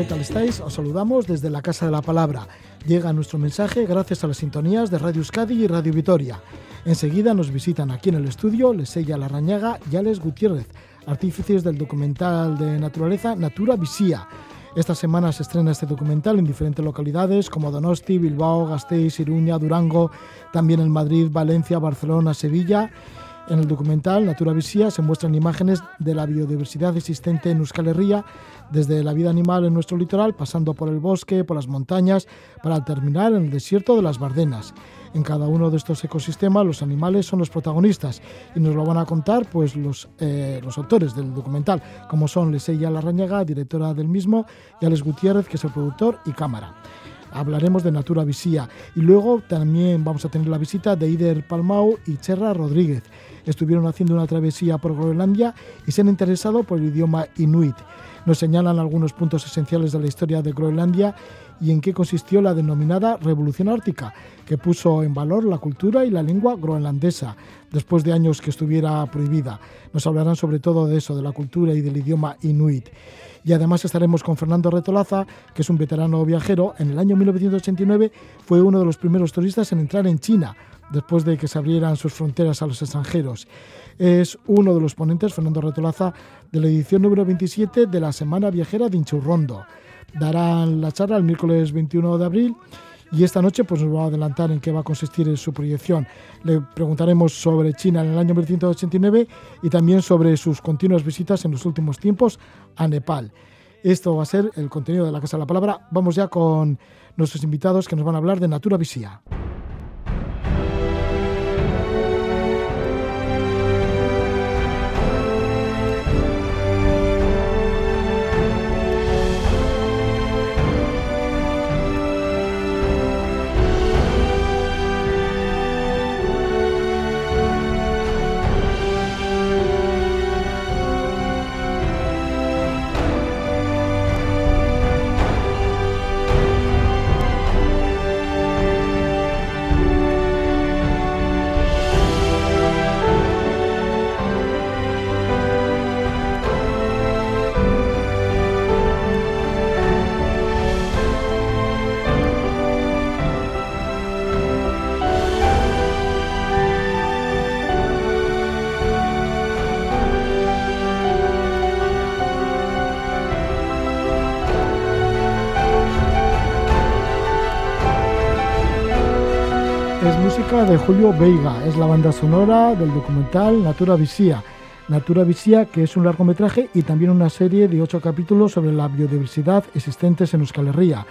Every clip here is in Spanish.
¿Qué tal estáis? Os saludamos desde la Casa de la Palabra. Llega nuestro mensaje gracias a las sintonías de Radio Euskadi y Radio Vitoria. Enseguida nos visitan aquí en el estudio Lesella Larrañaga y Alex Gutiérrez, artífices del documental de naturaleza Natura Visía. Esta semana se estrena este documental en diferentes localidades como Donosti, Bilbao, Gasteiz, Iruña, Durango, también en Madrid, Valencia, Barcelona, Sevilla. En el documental Natura Visía se muestran imágenes de la biodiversidad existente en Euskal Herria, desde la vida animal en nuestro litoral, pasando por el bosque, por las montañas, para terminar en el desierto de las Bardenas. En cada uno de estos ecosistemas los animales son los protagonistas y nos lo van a contar pues los, eh, los autores del documental, como son Leseya Larrañaga, directora del mismo, y Alex Gutiérrez, que es el productor y cámara hablaremos de Natura Visía. Y luego también vamos a tener la visita de Ider Palmau y Cherra Rodríguez. Estuvieron haciendo una travesía por Groenlandia y se han interesado por el idioma inuit. Nos señalan algunos puntos esenciales de la historia de Groenlandia y en qué consistió la denominada Revolución Ártica, que puso en valor la cultura y la lengua groenlandesa, después de años que estuviera prohibida. Nos hablarán sobre todo de eso, de la cultura y del idioma inuit. Y además estaremos con Fernando Retolaza, que es un veterano viajero. En el año 1989 fue uno de los primeros turistas en entrar en China, después de que se abrieran sus fronteras a los extranjeros. Es uno de los ponentes, Fernando Retolaza, de la edición número 27 de la Semana Viajera de Inchurrondo. Darán la charla el miércoles 21 de abril y esta noche pues nos va a adelantar en qué va a consistir su proyección. Le preguntaremos sobre China en el año 1989 y también sobre sus continuas visitas en los últimos tiempos a Nepal. Esto va a ser el contenido de la Casa de la Palabra. Vamos ya con nuestros invitados que nos van a hablar de Natura Visía. De Julio Veiga, es la banda sonora del documental Natura Visía. Natura Visía, que es un largometraje y también una serie de ocho capítulos sobre la biodiversidad existentes en Euskal Herria.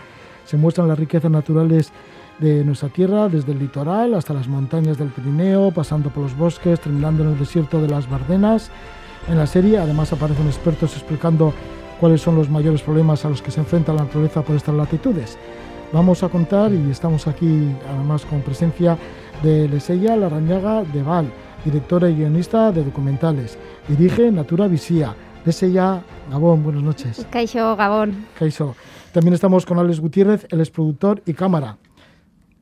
Se muestran las riquezas naturales de nuestra tierra, desde el litoral hasta las montañas del Pirineo, pasando por los bosques, terminando en el desierto de las Bardenas. En la serie además aparecen expertos explicando cuáles son los mayores problemas a los que se enfrenta la naturaleza por estas latitudes. Vamos a contar, y estamos aquí además con presencia de Lesella Larrañaga de Val, directora y guionista de documentales. Dirige Natura Visía. Lesella, Gabón, buenas noches. Caixo, Gabón. Caixo. También estamos con Alex Gutiérrez, el es productor y cámara.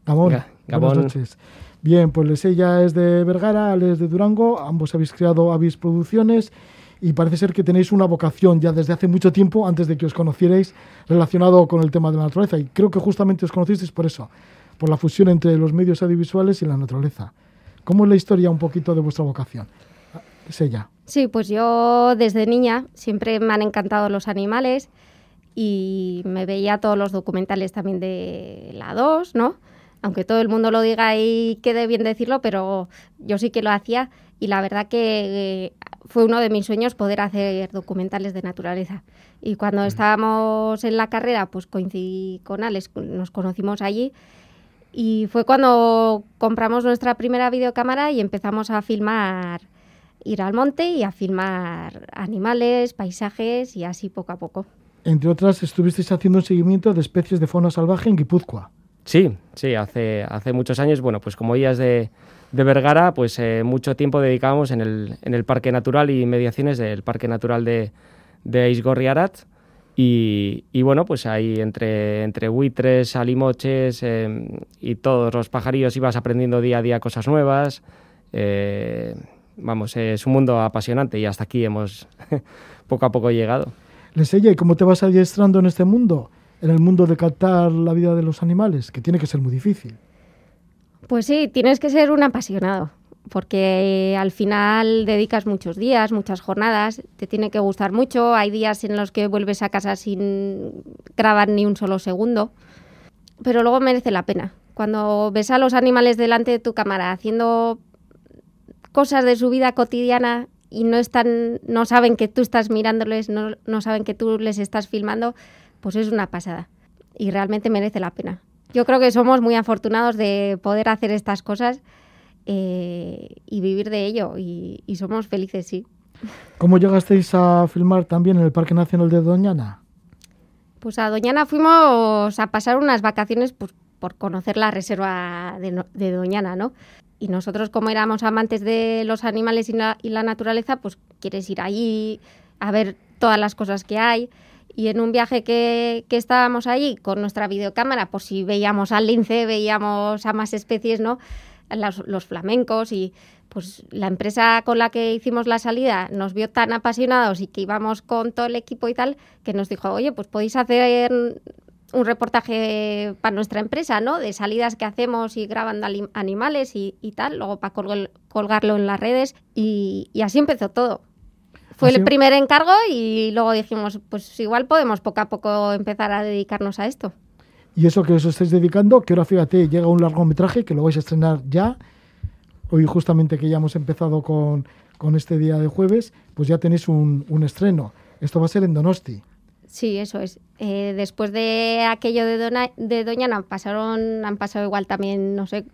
Gabón, Gabón. buenas noches. Bien, pues Lesella es de Vergara, Alex de Durango, ambos habéis creado Avis Producciones y parece ser que tenéis una vocación ya desde hace mucho tiempo, antes de que os conocierais, relacionado con el tema de la naturaleza. Y creo que justamente os conocisteis por eso, por la fusión entre los medios audiovisuales y la naturaleza. ¿Cómo es la historia un poquito de vuestra vocación? Es ella. Sí, pues yo desde niña siempre me han encantado los animales y me veía todos los documentales también de la 2, ¿no? Aunque todo el mundo lo diga y quede bien decirlo, pero yo sí que lo hacía y la verdad que eh, fue uno de mis sueños poder hacer documentales de naturaleza. Y cuando estábamos en la carrera, pues coincidí con Alex, nos conocimos allí y fue cuando compramos nuestra primera videocámara y empezamos a filmar, ir al monte y a filmar animales, paisajes y así poco a poco. Entre otras, estuvisteis haciendo un seguimiento de especies de fauna salvaje en Guipúzcoa. Sí, sí, hace, hace muchos años, bueno, pues como ellas de, de Vergara, pues eh, mucho tiempo dedicábamos en el, en el Parque Natural y mediaciones del Parque Natural de, de Isgorriarat. Y, y, bueno, pues ahí entre, entre buitres, alimoches em, y todos los pajarillos ibas aprendiendo día a día cosas nuevas. Eh, vamos, es un mundo apasionante y hasta aquí hemos poco a poco llegado. Les ella, ¿y cómo te vas adiestrando en este mundo? En el mundo de captar la vida de los animales, que tiene que ser muy difícil. Pues sí, tienes que ser un apasionado, porque al final dedicas muchos días, muchas jornadas, te tiene que gustar mucho, hay días en los que vuelves a casa sin grabar ni un solo segundo, pero luego merece la pena. Cuando ves a los animales delante de tu cámara haciendo cosas de su vida cotidiana y no están, no saben que tú estás mirándoles, no, no saben que tú les estás filmando, pues es una pasada. Y realmente merece la pena. Yo creo que somos muy afortunados de poder hacer estas cosas eh, y vivir de ello. Y, y, somos felices, sí. ¿Cómo llegasteis a filmar también en el Parque Nacional de Doñana? Pues a Doñana fuimos a pasar unas vacaciones pues, por conocer la reserva de, de Doñana, ¿no? y nosotros como éramos amantes de los animales y la, y la, naturaleza, pues quieres ir allí a ver todas las cosas que hay. Y en un viaje que, estábamos allí con nuestra videocámara, pues si veíamos al lince, veíamos a más especies, ¿no? Los, los, flamencos y pues la empresa con la que hicimos la salida nos vio tan apasionados y que íbamos con todo el equipo y tal, que nos dijo, oye, pues podéis hacer un reportaje para nuestra empresa, ¿no? De salidas que hacemos y grabando animales y, y tal, luego para colgar, colgarlo en las redes y, y así empezó todo. Fue ¿Así? el primer encargo y luego dijimos, pues igual podemos poco a poco empezar a dedicarnos a esto. Y eso que os estáis dedicando, que ahora fíjate, llega un largometraje que lo vais a estrenar ya. Hoy justamente que ya hemos empezado con, con este día de jueves, pues ya tenéis un, un estreno. Esto va a ser en Donosti. Sí, eso es. Eh, después de aquello de, Dona, de Doñana pasaron, han pasado igual también, no sé,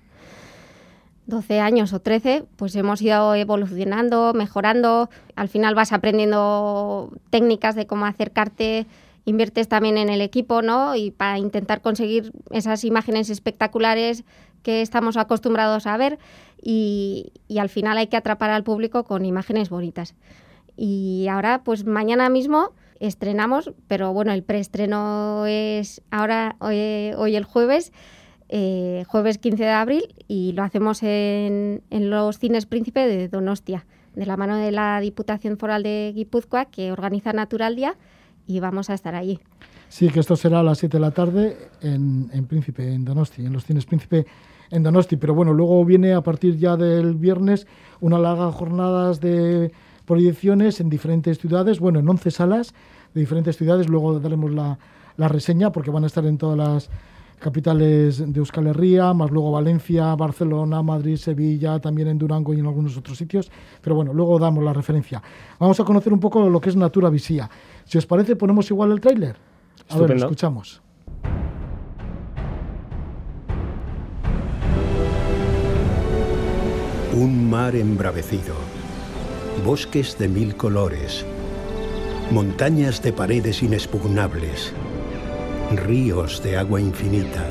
12 años o 13, pues hemos ido evolucionando, mejorando. Al final vas aprendiendo técnicas de cómo acercarte, inviertes también en el equipo, ¿no? Y para intentar conseguir esas imágenes espectaculares que estamos acostumbrados a ver y, al final hay que atrapar al público con imágenes bonitas. Y ahora, pues mañana mismo estrenamos, pero bueno, el preestreno es ahora, hoy, hoy el jueves, eh, jueves 15 de abril, y lo hacemos en, en, los cines Príncipe de Donostia, de la mano de la Diputación Foral de Guipúzcoa, que organiza Natural Día, y vamos a estar allí. Sí, que esto será a las 7 de la tarde en, en Príncipe, en Donosti, en los cines Príncipe en Donosti, pero bueno, luego viene a partir ya del viernes una larga jornadas de proyecciones en diferentes ciudades, bueno, en 11 salas de diferentes ciudades, luego daremos la, la reseña porque van a estar en todas las capitales de Euskal Herria, más luego Valencia, Barcelona, Madrid, Sevilla, también en Durango y en algunos otros sitios. Pero bueno, luego damos la referencia. Vamos a conocer un poco lo que es Natura Visía. Si os parece, ponemos igual el tráiler. A ver, escuchamos. Un mar embravecido, bosques de mil colores, montañas de paredes inexpugnables, ríos de agua infinita.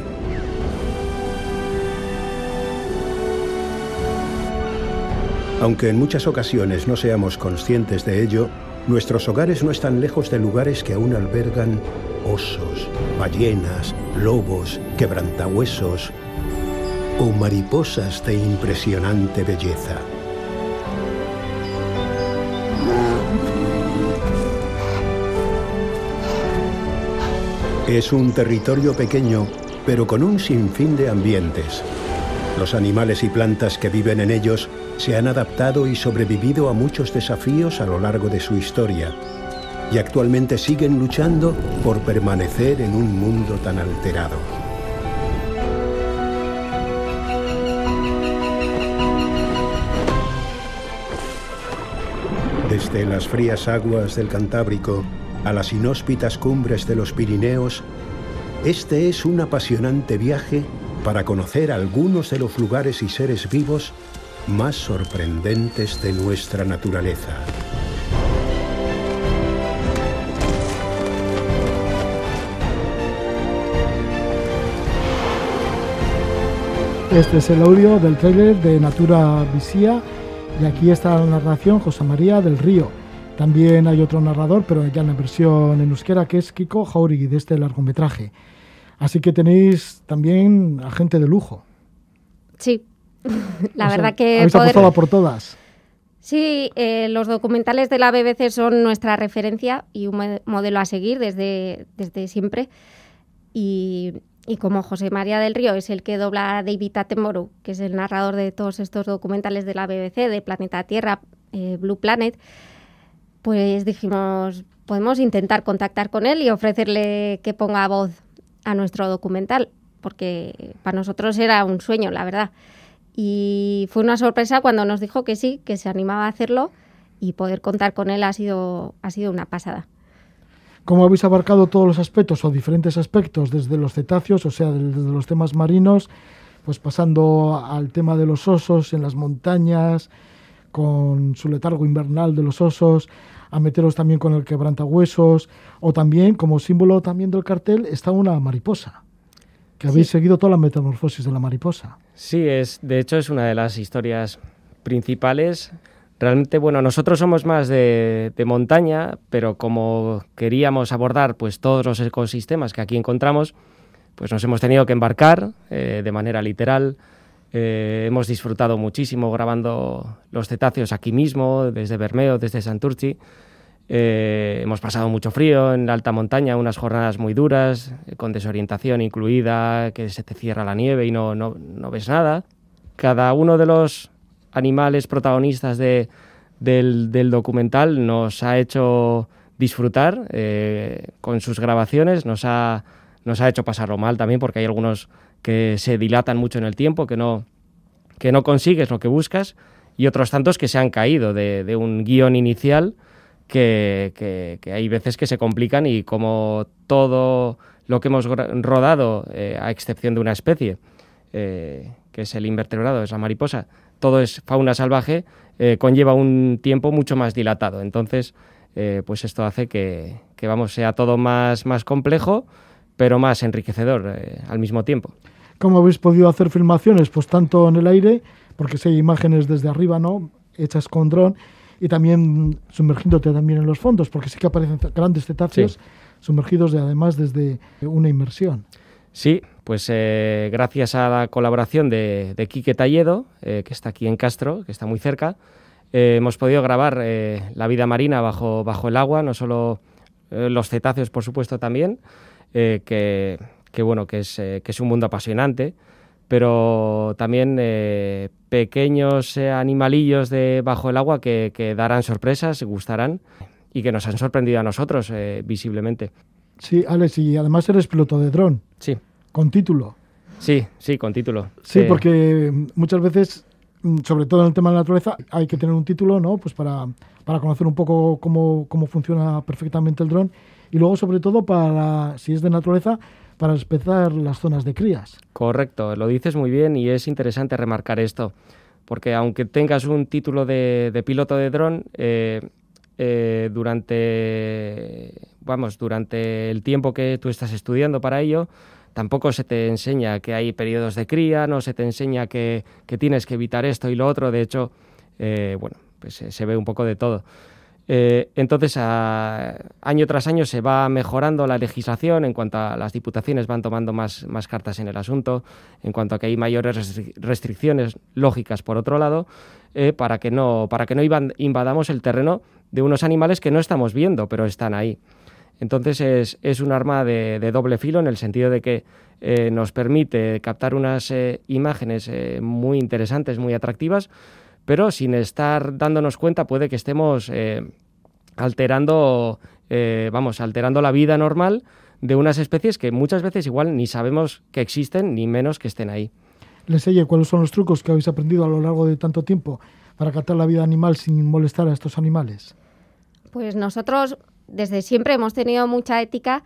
Aunque en muchas ocasiones no seamos conscientes de ello, nuestros hogares no están lejos de lugares que aún albergan osos, ballenas, lobos, quebrantahuesos o mariposas de impresionante belleza. Es un territorio pequeño, pero con un sinfín de ambientes. Los animales y plantas que viven en ellos se han adaptado y sobrevivido a muchos desafíos a lo largo de su historia y actualmente siguen luchando por permanecer en un mundo tan alterado. Desde las frías aguas del Cantábrico a las inhóspitas cumbres de los Pirineos, este es un apasionante viaje para conocer algunos de los lugares y seres vivos más sorprendentes de nuestra naturaleza. Este es el audio del tráiler de Natura Visía y aquí está la narración José María del Río. También hay otro narrador, pero ya en la versión en euskera, que es Kiko Jauregui, de este largometraje. Así que tenéis también a gente de lujo. Sí, la o verdad sea, que... Habéis poder... apostado por todas. Sí, eh, los documentales de la BBC son nuestra referencia y un modelo a seguir desde, desde siempre. Y, como José María del Río es el que dobla a David Attenborough, que es el narrador de todos estos documentales de la BBC, de Planeta Tierra, eh, Blue Planet, pues dijimos, podemos intentar contactar con él y ofrecerle que ponga voz a nuestro documental, porque para nosotros era un sueño, la verdad. Y fue una sorpresa cuando nos dijo que sí, que se animaba a hacerlo y poder contar con él ha sido, ha sido una pasada. ¿Cómo habéis abarcado todos los aspectos o diferentes aspectos, desde los cetáceos, o sea, desde los temas marinos, pues pasando al tema de los osos en las montañas, con su letargo invernal de los osos, a meteros también con el quebrantahuesos, o también como símbolo también del cartel está una mariposa, que habéis seguido toda la metamorfosis de la mariposa. Sí, es, de hecho es una de las historias principales. Realmente, bueno, nosotros somos más de, montaña, pero como queríamos abordar pues todos los ecosistemas que aquí encontramos, pues nos hemos tenido que embarcar eh, de manera literal eh, hemos disfrutado muchísimo grabando los cetáceos aquí mismo, desde Bermeo, desde Santurci. Eh, hemos pasado mucho frío en la alta montaña, unas jornadas muy duras, eh, con desorientación incluida, que se te cierra la nieve y no, no, no ves nada. Cada uno de los animales protagonistas de, del, del, documental nos ha hecho disfrutar con sus grabaciones, nos ha, nos ha hecho pasarlo mal también, porque hay algunos que se dilatan mucho en el tiempo, que no, que no consigues lo que buscas, y otros tantos que se han caído de, un guion inicial que, hay veces que se complican y como todo lo que hemos rodado, eh, a excepción de una especie, eh, que es el invertebrado, es la mariposa, todo es fauna salvaje, eh, conlleva un tiempo mucho más dilatado. Entonces, pues esto hace que, que, vamos, sea todo más, más complejo, pero más enriquecedor al mismo tiempo. ¿Cómo habéis podido hacer filmaciones? Pues tanto en el aire, porque si hay imágenes desde arriba, ¿no? Hechas con dron, y también sumergiéndote también en los fondos, porque sí que aparecen grandes cetáceos sumergidos y además desde una inmersión. Sí, pues eh, gracias a la colaboración de, de Quique Talledo, eh, que está aquí en Castro, que está muy cerca, eh, hemos podido grabar la vida marina bajo, bajo el agua, no solo los cetáceos, por supuesto, también, que que bueno, que es, eh, que es un mundo apasionante, pero también eh, pequeños eh, animalillos de bajo el agua que, que, darán sorpresas, gustarán y que nos han sorprendido a nosotros visiblemente. Sí, Alex, y además eres piloto de dron. Sí. Con título. Sí, sí, con título. Sí, porque muchas veces, mm, sobre todo en el tema de la naturaleza, hay que tener un título, ¿no? Pues para, para conocer un poco cómo, cómo funciona perfectamente el dron y luego, sobre todo, para, si es de naturaleza, para empezar las zonas de crías. Correcto, lo dices muy bien y es interesante remarcar esto, porque aunque tengas un título de, piloto de dron, eh, eh, durante, vamos, durante el tiempo que tú estás estudiando para ello, tampoco se te enseña que hay periodos de cría, no se te enseña que, tienes que evitar esto y lo otro, de hecho, eh, bueno, pues se ve un poco de todo. Eh, entonces, año tras año se va mejorando la legislación en cuanto a las diputaciones van tomando más, más cartas en el asunto, en cuanto a que hay mayores restricciones lógicas, por otro lado, eh, para que no, para que no invadamos el terreno de unos animales que no estamos viendo, pero están ahí. Entonces es, es un arma de, doble filo en el sentido de que eh, nos permite captar unas imágenes muy interesantes, muy atractivas, pero sin estar dándonos cuenta puede que estemos eh, alterando, eh, vamos, alterando la vida normal de unas especies que muchas veces igual ni sabemos que existen, ni menos que estén ahí. Les ¿cuáles son los trucos que habéis aprendido a lo largo de tanto tiempo para captar la vida animal sin molestar a estos animales? Pues nosotros desde siempre hemos tenido mucha ética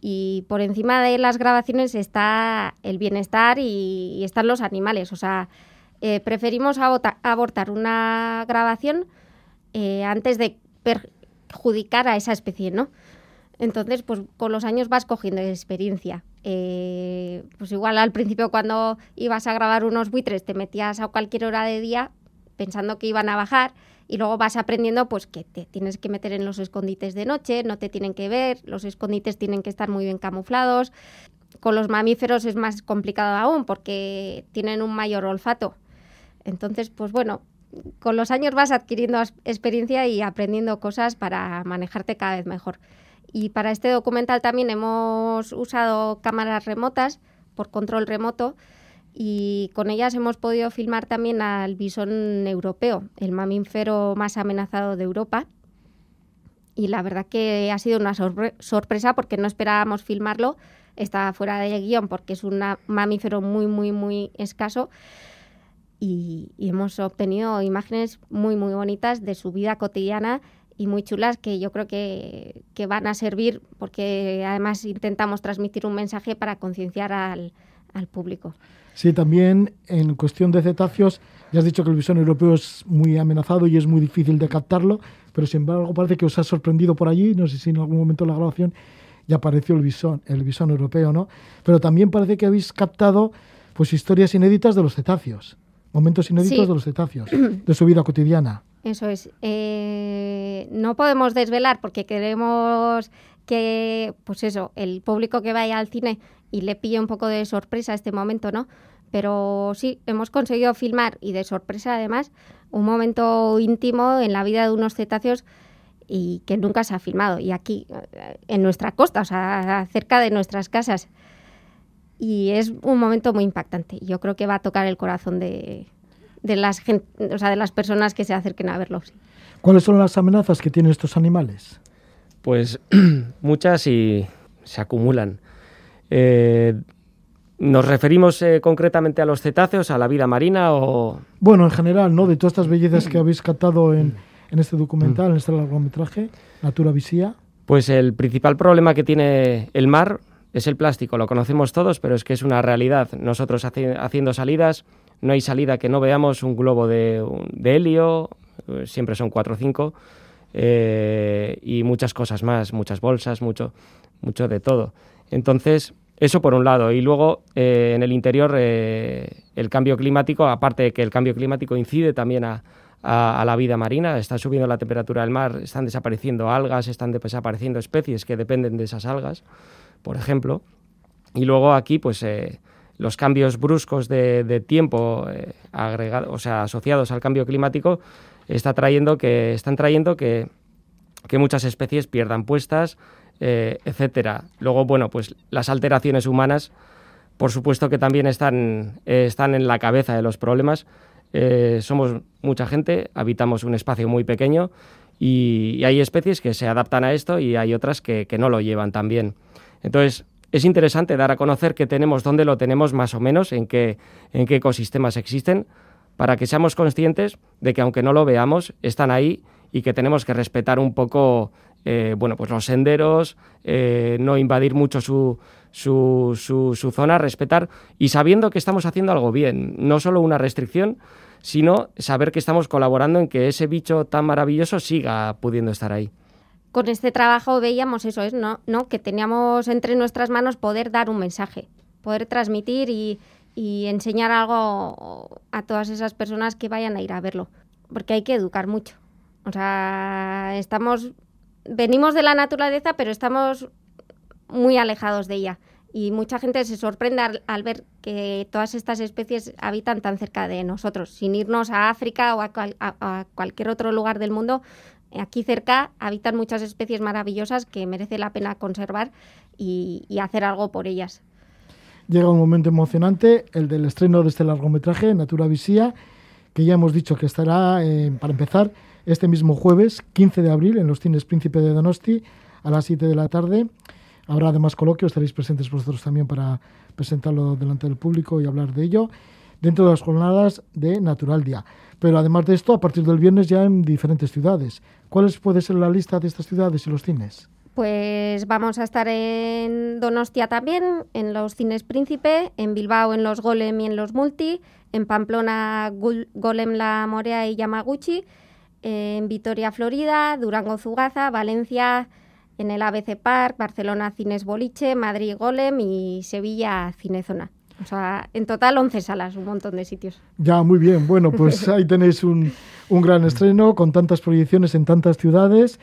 y por encima de las grabaciones está el bienestar y, y están los animales. O sea, eh, preferimos abortar una grabación eh, antes de perjudicar a esa especie, ¿no? Entonces, pues con los años vas cogiendo experiencia. Eh, pues igual al principio cuando ibas a grabar unos buitres te metías a cualquier hora de día pensando que iban a bajar y luego vas aprendiendo pues que te tienes que meter en los escondites de noche, no te tienen que ver, los escondites tienen que estar muy bien camuflados. Con los mamíferos es más complicado aún porque tienen un mayor olfato. Entonces, pues bueno, con los años vas adquiriendo experiencia y aprendiendo cosas para manejarte cada vez mejor. Y para este documental también hemos usado cámaras remotas por control remoto y con ellas hemos podido filmar también al bisón europeo, el mamífero más amenazado de Europa. Y la verdad que ha sido una sorpresa porque no esperábamos filmarlo, está fuera de guion porque es un mamífero muy, muy, muy escaso. Y, y, hemos obtenido imágenes muy, muy bonitas de su vida cotidiana y muy chulas que yo creo que, que van a servir porque además intentamos transmitir un mensaje para concienciar al, al público. Sí, también en cuestión de cetáceos, ya has dicho que el bisón europeo es muy amenazado y es muy difícil de captarlo, pero sin embargo parece que os ha sorprendido por allí, no sé si en algún momento de la grabación ya apareció el bisón, el bisón europeo, ¿no? Pero también parece que habéis captado pues historias inéditas de los cetáceos, momentos inéditos de los cetáceos, de su vida cotidiana. Eso es. Eh, no podemos desvelar porque queremos que, pues eso, el público que vaya al cine y le pille un poco de sorpresa este momento, ¿no? Pero sí, hemos conseguido filmar y de sorpresa además un momento íntimo en la vida de unos cetáceos y que nunca se ha filmado. Y aquí, eh, en nuestra costa, o sea, cerca de nuestras casas. Y es un momento muy impactante. Yo creo que va a tocar el corazón de, de las, o sea, de las personas que se acerquen a verlo. ¿Cuáles son las amenazas que tienen estos animales? Pues muchas y se acumulan. Eh, ¿Nos referimos eh, concretamente a los cetáceos, a la vida marina o...? Bueno, en general, ¿no? De todas estas bellezas que habéis captado en, en este documental, en este largometraje, Natura Visía. Pues el principal problema que tiene el mar es el plástico. Lo conocemos todos, pero es que es una realidad. Nosotros haciendo salidas no hay salida que no veamos un globo de, helio, eh, siempre son cuatro o cinco, eh, y muchas cosas más, muchas bolsas, mucho, mucho de todo. Entonces, eso por un lado. Y luego, eh, en el interior, el cambio climático, aparte de que el cambio climático incide también a, a, la vida marina, está subiendo la temperatura del mar, están desapareciendo algas, están desapareciendo especies que dependen de esas algas, por ejemplo. Y luego aquí, pues los cambios bruscos de, tiempo eh, asociados al cambio climático está trayendo que, están trayendo que, muchas especies pierdan puestas, eh, etcétera. Luego, bueno, pues las alteraciones humanas, por supuesto que también están, eh, están en la cabeza de los problemas. somos mucha gente, habitamos un espacio muy pequeño y, hay especies que se adaptan a esto y hay otras que no lo llevan tan bien. Entonces, es interesante dar a conocer que tenemos, dónde lo tenemos más o menos, en qué, en qué ecosistemas existen, para que seamos conscientes de que aunque no lo veamos, están ahí y que tenemos que respetar un poco eh, bueno, pues los senderos, eh, no invadir mucho su, su, su, zona, respetar y sabiendo que estamos haciendo algo bien, no solo una restricción, sino saber que estamos colaborando en que ese bicho tan maravilloso siga pudiendo estar ahí con este trabajo veíamos eso, es ¿no? ¿no? que teníamos entre nuestras manos poder dar un mensaje, poder transmitir y, enseñar algo a todas esas personas que vayan a ir a verlo, porque hay que educar mucho. O sea, estamos, venimos de la naturaleza, pero estamos muy alejados de ella. Y mucha gente se sorprende al, ver que todas estas especies habitan tan cerca de nosotros. Sin irnos a África o a cualquier otro lugar del mundo, Aquí cerca habitan muchas especies maravillosas que merece la pena conservar y, hacer algo por ellas. Llega un momento emocionante, el del estreno de este largometraje, Natura Visía, que ya hemos dicho que estará, eh, para empezar, este mismo jueves, 15 de abril, en los cines Príncipe de Donosti, a las 7 de la tarde. Habrá además coloquio, estaréis presentes vosotros también para presentarlo delante del público y hablar de ello, dentro de las jornadas de Natural Día. Pero además de esto, a partir del viernes ya en diferentes ciudades. ¿Cuáles puede ser la lista de estas ciudades y los cines? Pues vamos a estar en Donostia también, en los cines Príncipe, en Bilbao en los Golem y en los Multi, en Pamplona Golem La Morea y Yamaguchi, en Vitoria Florida, Durango Zugaza, Valencia en el ABC Park, Barcelona Cines Boliche, Madrid Golem y Sevilla Cinezona. O sea, en total 11 salas, un montón de sitios. Ya, muy bien. Bueno, pues ahí tenéis un, un gran estreno con tantas proyecciones en tantas ciudades.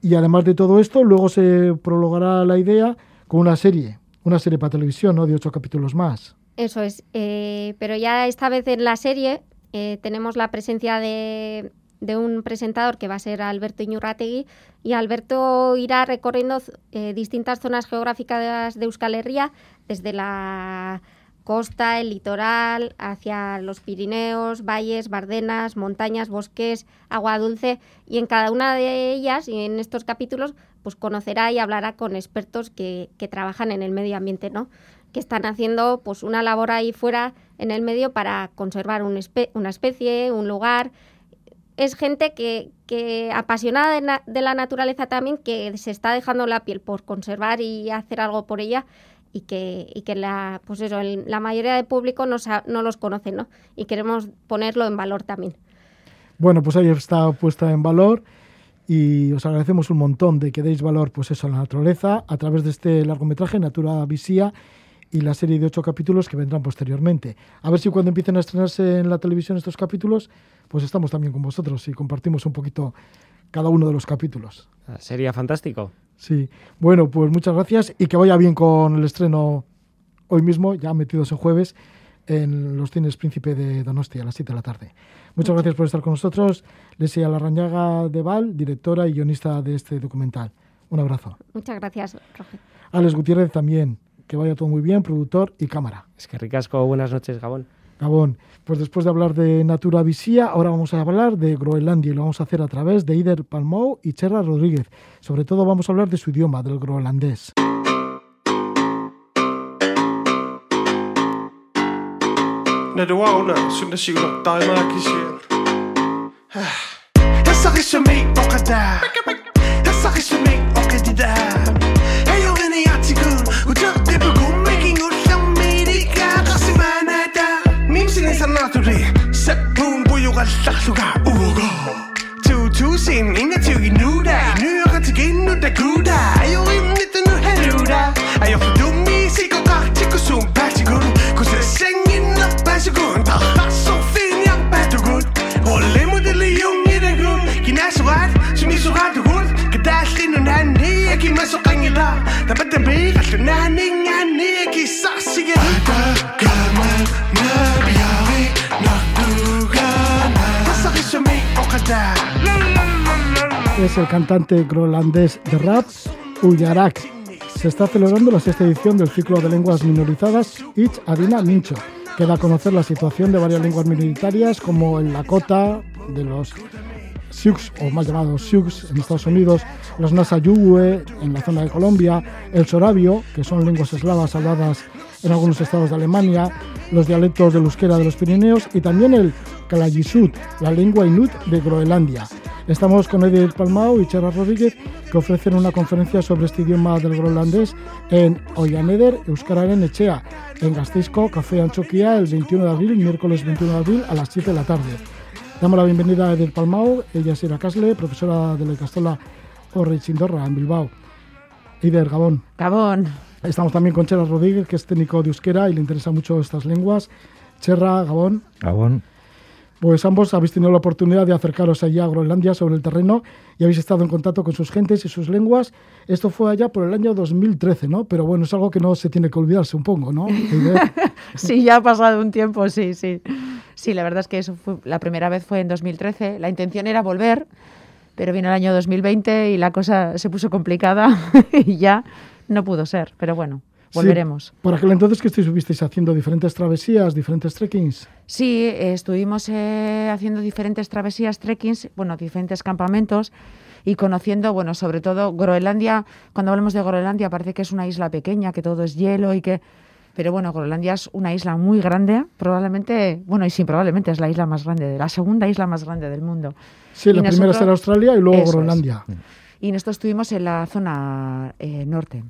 Y además de todo esto, luego se prolongará la idea con una serie, una serie para televisión, ¿no? De ocho capítulos más. Eso es. Eh, pero ya esta vez en la serie eh, tenemos la presencia de, un presentador que va a ser Alberto Iñurrategui y Alberto irá recorriendo eh, distintas zonas geográficas de Euskal Herria, desde la costa, el litoral, hacia los Pirineos, valles, bardenas, montañas, bosques, agua dulce y en cada una de ellas y en estos capítulos pues conocerá y hablará con expertos que, que trabajan en el medio ambiente, ¿no? que están haciendo pues una labor ahí fuera en el medio para conservar un una especie, un lugar. Es gente que, que apasionada de, la naturaleza también, que se está dejando la piel por conservar y hacer algo por ella y que, y que la, pues eso, la mayoría del público no, no los conoce, ¿no? Y queremos ponerlo en valor también. Bueno, pues ahí está puesta en valor y os agradecemos un montón de que deis valor pues eso, a la naturaleza a través de este largometraje Natura Visía y la serie de ocho capítulos que vendrán posteriormente. A ver si cuando empiecen a estrenarse en la televisión estos capítulos, pues estamos también con vosotros y compartimos un poquito cada uno de los capítulos. Ah, sería fantástico. Sí. Bueno, pues muchas gracias y que vaya bien con el estreno hoy mismo, ya metidos en jueves, en los cines Príncipe de Donostia a las 7 de la tarde. Muchas gracias por estar con nosotros. Lesia Larrañaga de Val, directora y guionista de este documental. Un abrazo. Muchas gracias, Roger. Alex Gutiérrez también, que vaya todo muy bien, productor y cámara. Es que ricasco, buenas noches, Gabón. Gabón, pues después de hablar de Natura Visía, ahora vamos a hablar de Groenlandia y lo vamos a hacer a través de Ider Palmou y Cherra Rodríguez. Sobre todo vamos a hablar de su idioma, del groenlandés. 살수가 우고 투투신 인내투기 누다 뉴욕한 튀긴 누다 구다 아요 임니트 누해루다 아요 두미 시고가 치쿠숨 바시군 구세 생긴 너 바시군 더 핫소 피냥 바두군 원래 모델이 용이라군 기나수가 수미수가 두군 그다시는 한니 애기 마속강이라 나봤다 비가 나니 나니 애기 싹시게 Es el cantante groenlandés de rap, Uyarak. Se está celebrando la sexta edición del ciclo de lenguas minorizadas Ich Adina Mincho, que da a conocer la situación de varias lenguas minoritarias como el Lakota, de los Sioux, o más llamados Sioux en Estados Unidos, los Nasayuwe en la zona de Colombia, el Sorabio, que son lenguas eslavas habladas en algunos estados de Alemania, los dialectos del euskera de los Pirineos y también el Kalayisut, la lengua inuit de Groenlandia. Estamos con Edith Palmao y Chara Rodríguez, que ofrecen una conferencia sobre este idioma del groenlandés en Oyaneder, Euskararen Echea, en Gasteizko, Café Anchoquia, el 21 de abril, miércoles 21 de abril, a las 7 de la tarde. Damos la bienvenida a Edith Palmao, ella es Ira Casle, profesora de la Castola Chindorra, en Bilbao. Ider, Gabón. Gabón. Estamos también con Chera Rodríguez, que es técnico de euskera y le interesa mucho estas lenguas. Cherra, Gabón. Gabón. Pues ambos habéis tenido la oportunidad de acercaros allá a Groenlandia sobre el terreno y habéis estado en contacto con sus gentes y sus lenguas. Esto fue allá por el año 2013, ¿no? Pero bueno, es algo que no se tiene que olvidar, supongo, ¿no? sí, ya ha pasado un tiempo, sí, sí. Sí, la verdad es que eso fue, la primera vez fue en 2013. La intención era volver, pero vino el año 2020 y la cosa se puso complicada y ya no pudo ser, pero bueno. Volveremos. por aquel entonces que estuvisteis haciendo diferentes travesías, diferentes trekkings. Sí, estuvimos eh, haciendo diferentes travesías, trekkings, bueno, diferentes campamentos y conociendo, bueno, sobre todo Groenlandia. Cuando hablamos de Groenlandia parece que es una isla pequeña, que todo es hielo y que pero bueno, Groenlandia es una isla muy grande, probablemente, bueno, y sí, probablemente es la isla más grande, de la segunda isla más grande del mundo. Sí, la primera es Australia y luego Groenlandia. Y nosotros estuvimos en la zona eh, norte.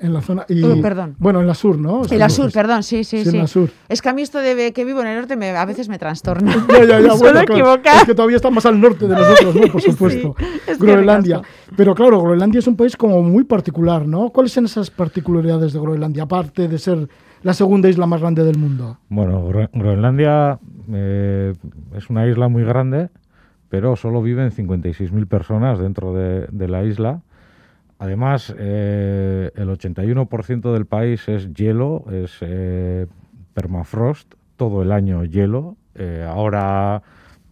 En la zona. Y, oh, perdón. Bueno, en la sur, ¿no? en la sur, perdón, sí, sí, sí. En la sur. Es que a mí esto de que vivo en el norte me, a veces me trastorna. ya, ya, ya. bueno, Es que todavía está más al norte de nosotros, ¿no? Por supuesto. Groenlandia. Pero claro, Groenlandia es un país como muy particular, ¿no? ¿Cuáles son esas particularidades de Groenlandia, aparte de ser la segunda isla más grande del mundo? Bueno, Groenlandia eh, es una isla muy grande, pero solo viven 56.000 personas dentro de, de la isla Además, eh, el 81% del país es hielo, es eh, permafrost, todo el año hielo. Eh, ahora,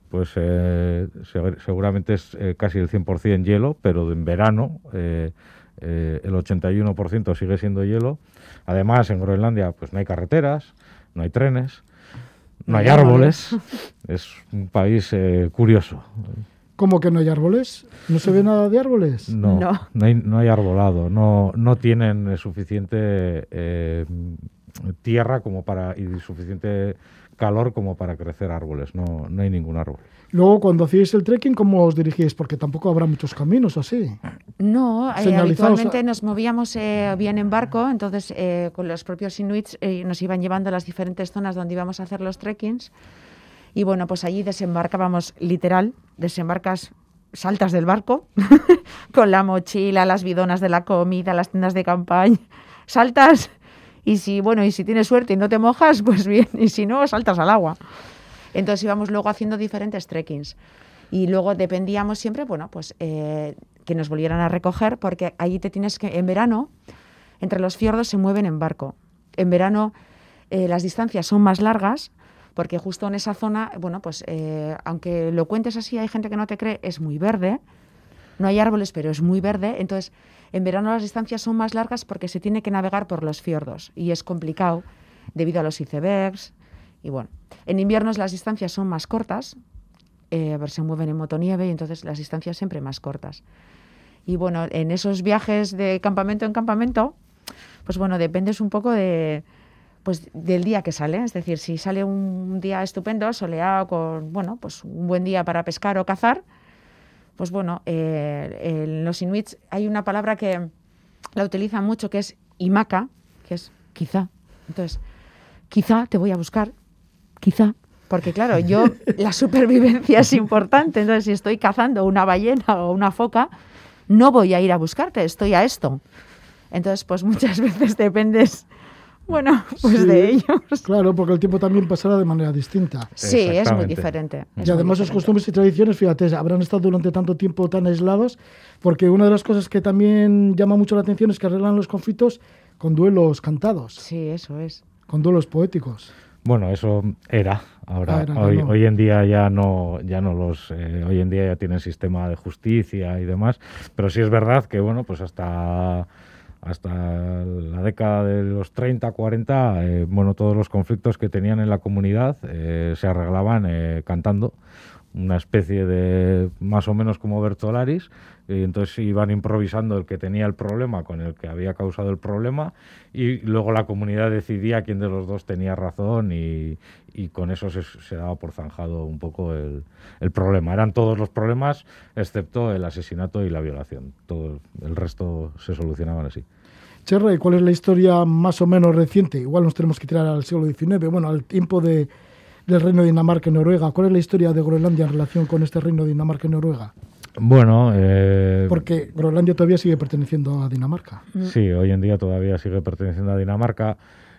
pues se- seguramente es casi el 100% hielo, pero en verano el 81% sigue siendo hielo. Además, en Groenlandia, pues no hay carreteras, no hay trenes, no hay árboles. Es un país curioso. ¿Cómo que no hay árboles? ¿No se ve nada de árboles? No, No. no. hay, no hay arbolado, no, no tienen eh, suficiente eh, tierra como para y suficiente calor como para crecer árboles, no, no hay ningún árbol. Luego, cuando hacíais el trekking, ¿cómo os dirigíais? Porque tampoco habrá muchos caminos así. No, eh, habitualmente nos movíamos eh, bien en barco, entonces eh, con los propios inuits eh, nos iban llevando a las diferentes zonas donde íbamos a hacer los trekkings. Y bueno, pues allí desembarcábamos literal, desembarcas, saltas del barco con la mochila, las bidonas de la comida, las tiendas de campaña, saltas y si bueno, y si tienes suerte y no te mojas, pues bien, y si no, saltas al agua. Entonces íbamos luego haciendo diferentes trekkings. Y luego dependíamos siempre, bueno, pues eh, que nos volvieran a recoger, porque allí te tienes que, en verano, entre los fiordos se mueven en barco. En verano eh, las distancias son más largas, porque justo en esa zona, bueno, pues eh, aunque lo cuentes así, hay gente que no te cree, es muy verde. No hay árboles, pero es muy verde. Entonces, en verano las distancias son más largas porque se tiene que navegar por los fiordos y es complicado debido a los icebergs. Y bueno, en inviernos las distancias son más cortas, eh, se mueven en motonieve y entonces las distancias siempre más cortas. Y bueno, en esos viajes de campamento en campamento, pues bueno, dependes un poco de, pues del día que sale. Es decir, si sale un día estupendo, soleado, con, bueno, pues un buen día para pescar o cazar, pues bueno, eh, en los inuits hay una palabra que la utilizan mucho que es imaka, que es quizá. Entonces, quizá te voy a buscar, quizá. Porque claro, yo la supervivencia es importante. Entonces, si estoy cazando una ballena o una foca, no voy a ir a buscarte, estoy a esto. Entonces, pues muchas veces dependes, bueno, pues Sí, de ellos. Claro, porque el tiempo también pasará de manera distinta. Sí, es muy diferente. es Y además sus costumbres y tradiciones, fíjate, habrán estado durante tanto tiempo tan aislados, porque una de las cosas que también llama mucho la atención es que arreglan los conflictos con duelos cantados, Sí, eso es. con duelos poéticos. Bueno, eso era. Ahora, Ah, era, hoy, no. hoy en día ya no, ya no los, eh, hoy en día ya tienen sistema de justicia y demás. Pero sí es verdad que bueno, pues hasta hasta la década de los 30, 40, eh, bueno, todos los conflictos que tenían en la comunidad eh, se arreglaban eh, cantando una especie de más o menos como Bertolaris y entonces iban improvisando el que tenía el problema con el que había causado el problema y luego la comunidad decidía quién de los dos tenía razón y, y con eso se, se daba por zanjado un poco el, el problema. Eran todos los problemas excepto el asesinato y la violación. Todo el resto se solucionaban así. Cherra, ¿y cuál es la historia más o menos reciente? Igual nos tenemos que tirar al siglo XIX, bueno, al tiempo de, del reino de Dinamarca y Noruega. ¿Cuál es la historia de Groenlandia en relación con este reino de Dinamarca y Noruega? Bueno, eh, Porque Groenlandia todavía sigue perteneciendo a Dinamarca. Sí, hoy en día todavía sigue perteneciendo a Dinamarca.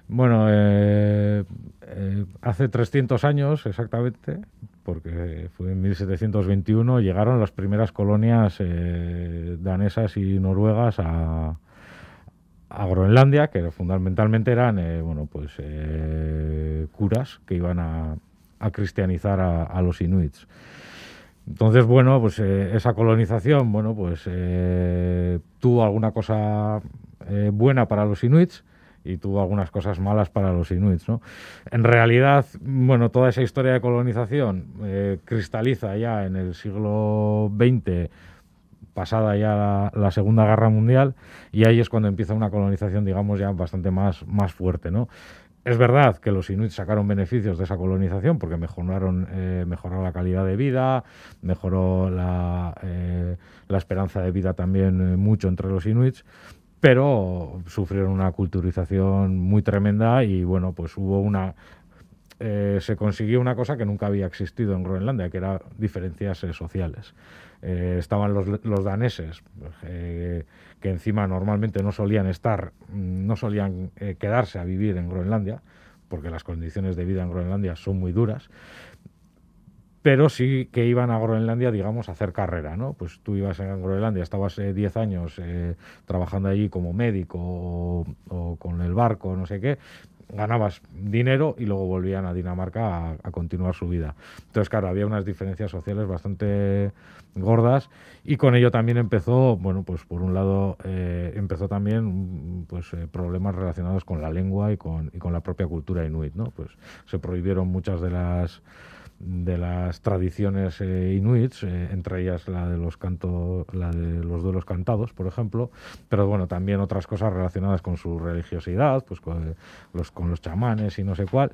Bueno, eh, eh, hace 300 años exactamente, porque fue en 1721, llegaron las primeras colonias eh, danesas y noruegas a, a Groenlandia, que fundamentalmente eran eh, bueno, pues, eh, curas que iban a, a cristianizar a, los inuits. Entonces, bueno, pues eh, esa colonización, bueno, pues tuvo alguna cosa buena para los inuits y tuvo algunas cosas malas para los inuits, ¿no? En realidad, bueno, toda esa historia de colonización cristaliza ya en el siglo XX, pasada ya la, Segunda Guerra Mundial, y ahí es cuando empieza una colonización, digamos, ya bastante más, más fuerte, ¿no? Es verdad que los inuits sacaron beneficios de esa colonización porque mejoraron, eh, mejoró la calidad de vida, mejoró la, eh, esperanza de vida también eh, mucho entre los inuits, pero sufrieron una culturización muy tremenda y bueno, pues hubo una... eh, se consiguió una cosa que nunca había existido en Groenlandia, que era diferencias sociales. Eh, estaban los, los daneses, eh, que encima normalmente no solían estar, no solían quedarse a vivir en Groenlandia, porque las condiciones de vida en Groenlandia son muy duras, pero sí que iban a Groenlandia, digamos, a hacer carrera, ¿no? Pues tú ibas en Groenlandia, estabas eh, 10 años trabajando allí como médico o, o con el barco, no sé qué, ganabas dinero y luego volvían a Dinamarca a, continuar su vida. Entonces, claro, había unas diferencias sociales bastante gordas y con ello también empezó, bueno, pues por un lado eh, empezó también pues eh, problemas relacionados con la lengua y con, y con la propia cultura inuit, ¿no? Pues se prohibieron muchas de las de las tradiciones eh, inuits, eh, entre ellas la de los canto, la de los duelos cantados, por ejemplo, pero bueno, también otras cosas relacionadas con su religiosidad, pues con los, con los chamanes y no sé cuál.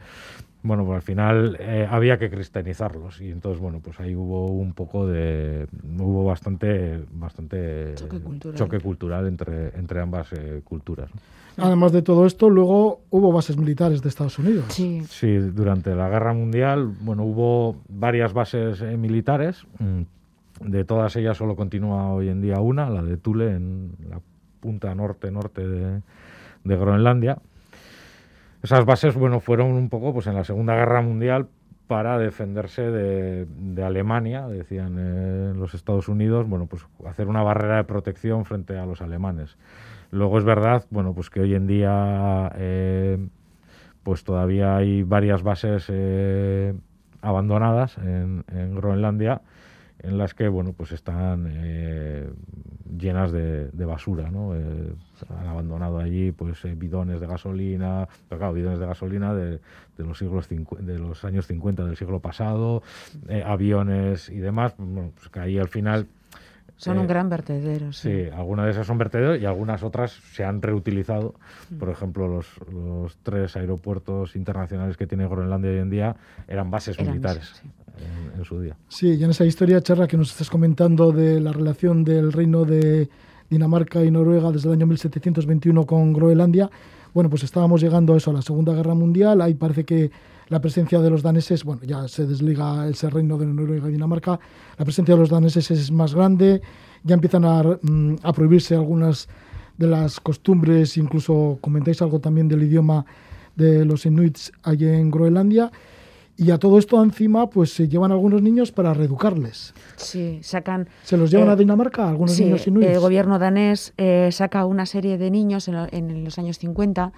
Bueno, pues al final eh, había que cristianizarlos y entonces bueno, pues ahí hubo un poco de hubo bastante bastante Choque cultural. choque cultural entre entre ambas eh, culturas. ¿no? Además de todo esto, luego hubo bases militares de Estados Unidos. Sí, Sí, durante la Guerra Mundial, bueno, hubo varias bases eh, militares. mm, De todas ellas solo continúa hoy en día una, la de Thule, en la punta norte-norte de, de Groenlandia. Esas bases, bueno, fueron un poco, pues en la Segunda Guerra Mundial para defenderse de, de Alemania, decían eh, los Estados Unidos, bueno, pues hacer una barrera de protección frente a los alemanes. Luego es verdad, bueno, pues que hoy en día eh, pues todavía hay varias bases eh, abandonadas en, en Groenlandia en las que bueno pues están eh, llenas de, basura ¿no? Eh, han abandonado allí pues eh, bidones de gasolina claro bidones de gasolina de, de los siglos de los años 50 del siglo pasado eh, aviones y demás bueno, pues que ahí al final son eh, un gran vertedero. Sí. Sí, algunas de esas son vertederos y algunas otras se han reutilizado. Mm. Por ejemplo, los, los tres aeropuertos internacionales que tiene Groenlandia hoy en día eran bases Eran militares bases, sí. en, en su día. Sí, y en esa historia, Cherra, que nos estás comentando de la relación del reino de Dinamarca y Noruega desde el año 1721 con Groenlandia, bueno, pues estábamos llegando a eso, a la Segunda Guerra Mundial. Ahí parece que la presencia de los daneses, bueno, ya se desliga ese reino de Noruega y Dinamarca, la presencia de los daneses es más grande, ya empiezan a, mm, a prohibirse algunas de las costumbres, incluso comentáis algo también del idioma de los inuits allí en Groenlandia. Y a todo esto encima, pues se llevan algunos niños para reeducarles. Sí, sacan. ¿Se los llevan Eh, a Dinamarca algunos sí, niños inuits? el gobierno danés eh, saca una serie de niños en, lo- en los años 50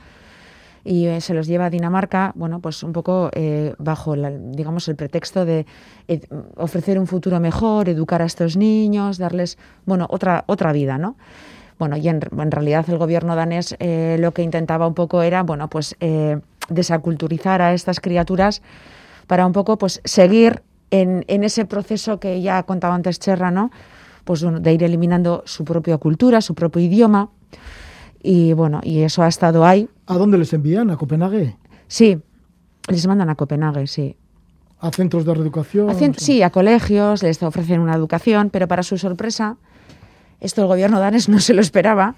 y eh, se los lleva a Dinamarca, bueno, pues un poco eh, bajo, la- digamos, el pretexto de eh, ofrecer un futuro mejor, educar a estos niños, darles, bueno, otra, otra vida, ¿no? Bueno, y en, en realidad el gobierno danés eh, lo que intentaba un poco era, bueno, pues desaculturizar a estas criaturas para un poco, pues, seguir en, en ese proceso que ya contaba antes Cherra, ¿no? Pues de ir eliminando su propia cultura, su propio idioma. Y bueno, y eso ha estado ahí. ¿A dónde les envían? ¿A Copenhague? Sí, les mandan a Copenhague, sí. ¿A centros de reeducación? A cien- sí, a colegios, les ofrecen una educación, pero para su sorpresa, esto el gobierno danés no se lo esperaba.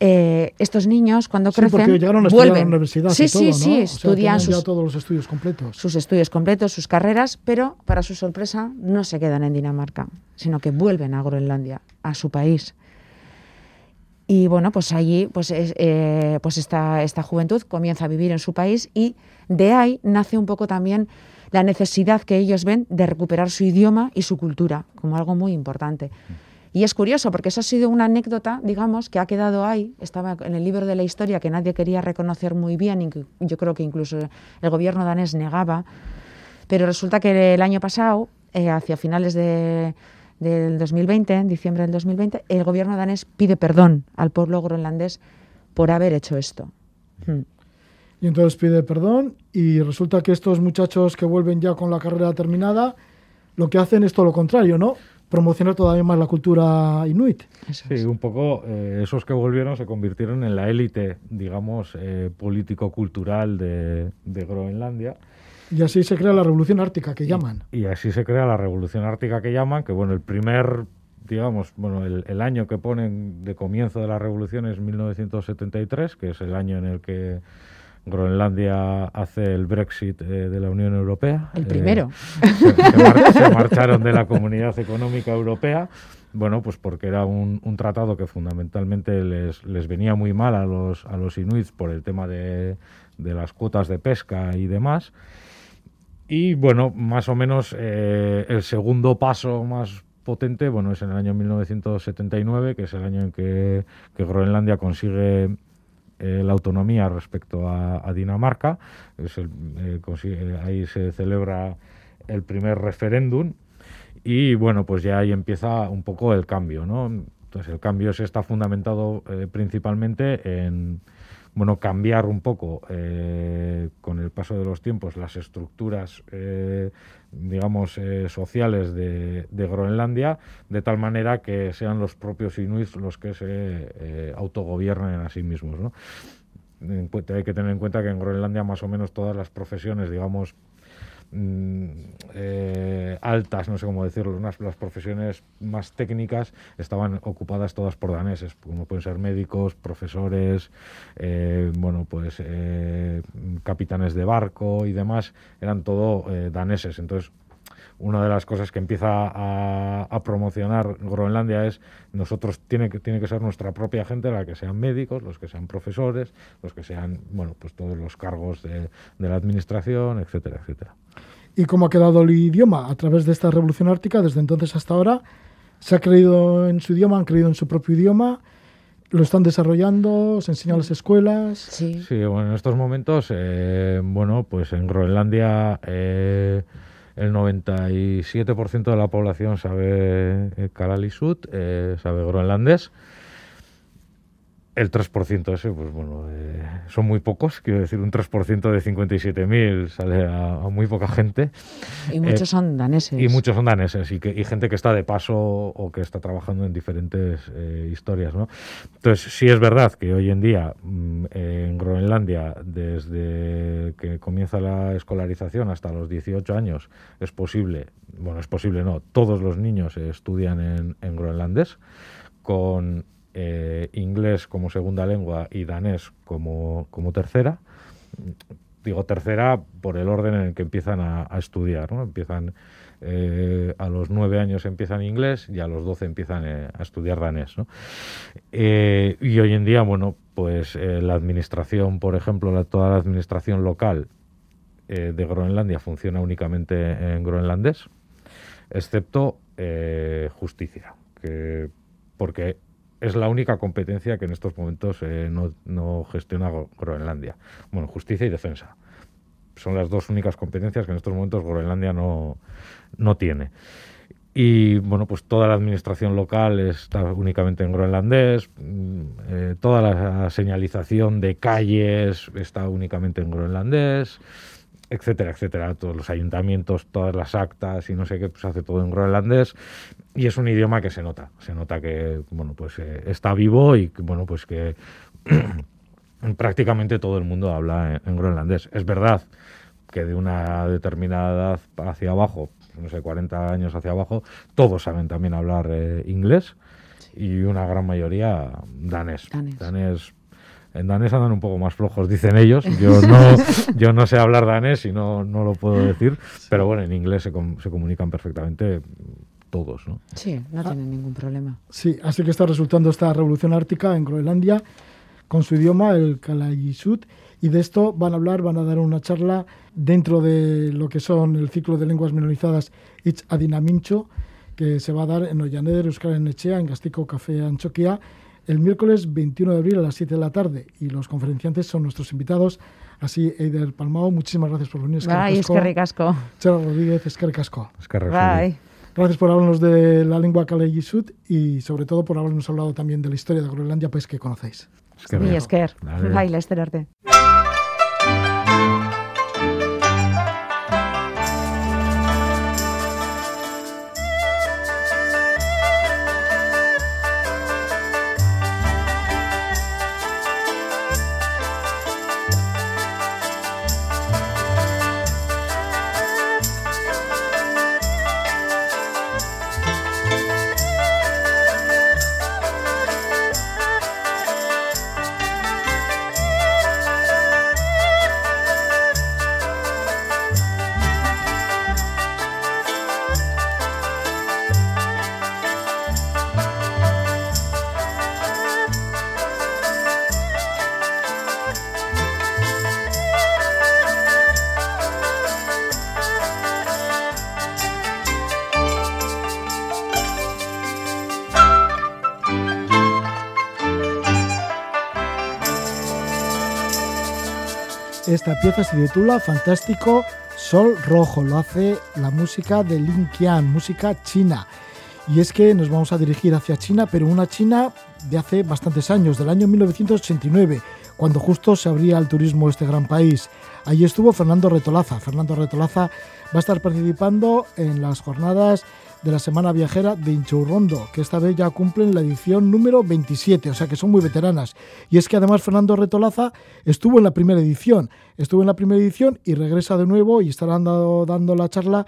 Eh, estos niños, cuando Sí, crecen, porque llegaron a estudiar vuelven. a la universidad sí, y todo, sí, ¿no? sí, sea, estudian ya sus, todos los estudios completos. sus estudios completos, sus carreras, pero para su sorpresa no se quedan en Dinamarca, sino que vuelven a Groenlandia, a su país. Y bueno, pues allí pues, es- eh, pues esta, esta juventud comienza a vivir en su país y de ahí nace un poco también la necesidad que ellos ven de recuperar su idioma y su cultura como algo muy importante. Y es curioso porque eso ha sido una anécdota, digamos, que ha quedado ahí, estaba en el libro de la historia que nadie quería reconocer muy bien, y yo creo que incluso el gobierno danés negaba, pero resulta que el año pasado, eh, hacia finales de- del 2020, en diciembre del 2020, el gobierno danés pide perdón al pueblo groenlandés por haber hecho esto. Hmm. Y entonces pide perdón y resulta que estos muchachos que vuelven ya con la carrera terminada, lo que hacen es todo lo contrario, ¿no? Promocionar todavía más la cultura inuit. Eso Sí, es. un poco eh, esos que volvieron se convirtieron en la élite, digamos, eh, político-cultural de, de Groenlandia. Y así se crea la revolución ártica que llaman. Y así se crea la revolución ártica que llaman, que bueno, el primer, digamos, bueno, el, el año que ponen de comienzo de la revolución es 1973, que es el año en el que Groenlandia hace el Brexit eh, de la Unión Europea. El Eh, primero. se, se mar- se marcharon de la Comunidad Económica Europea, bueno, pues porque era un, un tratado que fundamentalmente les, les venía muy mal a los, a los inuits por el tema de, de las cuotas de pesca y demás. Y bueno, más o menos eh, el segundo paso más potente, bueno, es en el año 1979, que es el año en que, Groenlandia consigue eh, la autonomía respecto a, Dinamarca. Es eh, eh, ahí se celebra el primer referéndum y bueno, pues ya ahí empieza un poco el cambio, ¿no? Entonces el cambio se está fundamentado principalmente en bueno cambiar un poco eh, con el paso de los tiempos las estructuras eh, digamos eh, sociales de, de Groenlandia de tal manera que sean los propios inuits los que se eh, autogobiernen a sí mismos, ¿no? Hay que tener en cuenta que en Groenlandia más o menos todas las profesiones, digamos, eh, altas, no sé cómo decirlo, unas, las profesiones más técnicas estaban ocupadas todas por daneses, como pueden ser médicos, profesores, eh, bueno, pues eh, capitanes de barco y demás, eran todo eh, daneses. Entonces, una de las cosas que empieza a, a promocionar Groenlandia es nosotros tiene que tiene que ser nuestra propia gente la que sean médicos, los que sean profesores, los que sean bueno pues todos los cargos de, de la administración, etcétera, etcétera. ¿Y cómo ha quedado el idioma a través de esta revolución ártica desde entonces hasta ahora? ¿Se ha creído en su idioma? ¿Han creído en su propio idioma? ¿Lo están desarrollando? ¿Se enseña en las escuelas? Sí. Sí, bueno, en estos momentos, eh, bueno, pues en Groenlandia eh, el 97% de la población sabe eh, Kalaallisut, eh, sabe groenlandés. El 3% ese, pues bueno, eh, son muy pocos, quiero decir, un 3% de 57.000 sale a, a muy poca gente. Y muchos Eh, son daneses. Y muchos son daneses y, que, y gente que está de paso o que está trabajando en diferentes eh, historias. ¿no? Entonces, sí es verdad que hoy en día mm, en Groenlandia, desde que comienza la escolarización hasta los 18 años, es posible, bueno, es posible no, todos los niños estudian en, en groenlandés con eh, inglés como segunda lengua y danés como, como tercera digo tercera por el orden en el que empiezan a, a estudiar, ¿no? Empiezan eh, a los nueve años empiezan inglés y a los doce empiezan eh, a estudiar danés, ¿no? Eh, y hoy en día, bueno, pues eh, la administración, por ejemplo, la- toda la administración local eh, de Groenlandia funciona únicamente en groenlandés, excepto justicia, que porque es la única competencia que en estos momentos eh, no, no gestiona Gro- Groenlandia. Bueno, justicia y defensa. Son las dos únicas competencias que en estos momentos Groenlandia no, no tiene. Y bueno, pues toda la administración local está únicamente en groenlandés, mm, eh, toda la señalización de calles está únicamente en groenlandés, etcétera, etcétera. Todos los ayuntamientos, todas las actas y no sé qué, pues hace todo en groenlandés. Y es un idioma que se nota, se nota que bueno, pues eh, está vivo y bueno, pues que prácticamente todo el mundo habla en, en groenlandés. Es verdad que de una determinada edad hacia abajo, no sé, 40 años hacia abajo, todos saben también hablar eh, inglés y una gran mayoría danés. Danés. En danés andan un poco más flojos, dicen ellos. Yo no, yo no sé hablar danés y no, no lo puedo decir, pero bueno, en inglés se, com- se comunican perfectamente todos, ¿no? Sí, no tienen ningún problema. Sí, así que está resultando esta revolución ártica en Groenlandia con su idioma, el Kalaallisut, y de esto van a hablar, van a dar una charla dentro de lo que son el ciclo de lenguas minorizadas Itz Adinamincho, que se va a dar en Ollaner, Euskal Echea, en Gastico Café Anchoquia, el miércoles 21 de abril a las 7 de la tarde. Y los conferenciantes son nuestros invitados, así Eider Palmao, muchísimas gracias por venir. Bai, eskerrik asko. Chara Rodríguez, eskerrik asko. Es que Bai. Gracias por hablarnos de la lengua Kalaallisut y sobre todo por habernos hablado también de la historia de Groenlandia, país que conocéis. Mi esker. Vale. Bai, Esta pieza se titula Fantástico Sol Rojo. Lo hace la música de Lin Qian, música china. Y es que nos vamos a dirigir hacia China, pero una China de hace bastantes años, del año 1989, cuando justo se abría al turismo este gran país. Allí estuvo Fernando Retolaza. Fernando Retolaza va a estar participando en las jornadas de la Semana Viajera de Inchourrondo, que esta vez ya cumplen la edición número 27, o sea que son muy veteranas. Y es que además Fernando Retolaza estuvo en la primera edición, estuvo en la primera edición y regresa de nuevo y estará dando la charla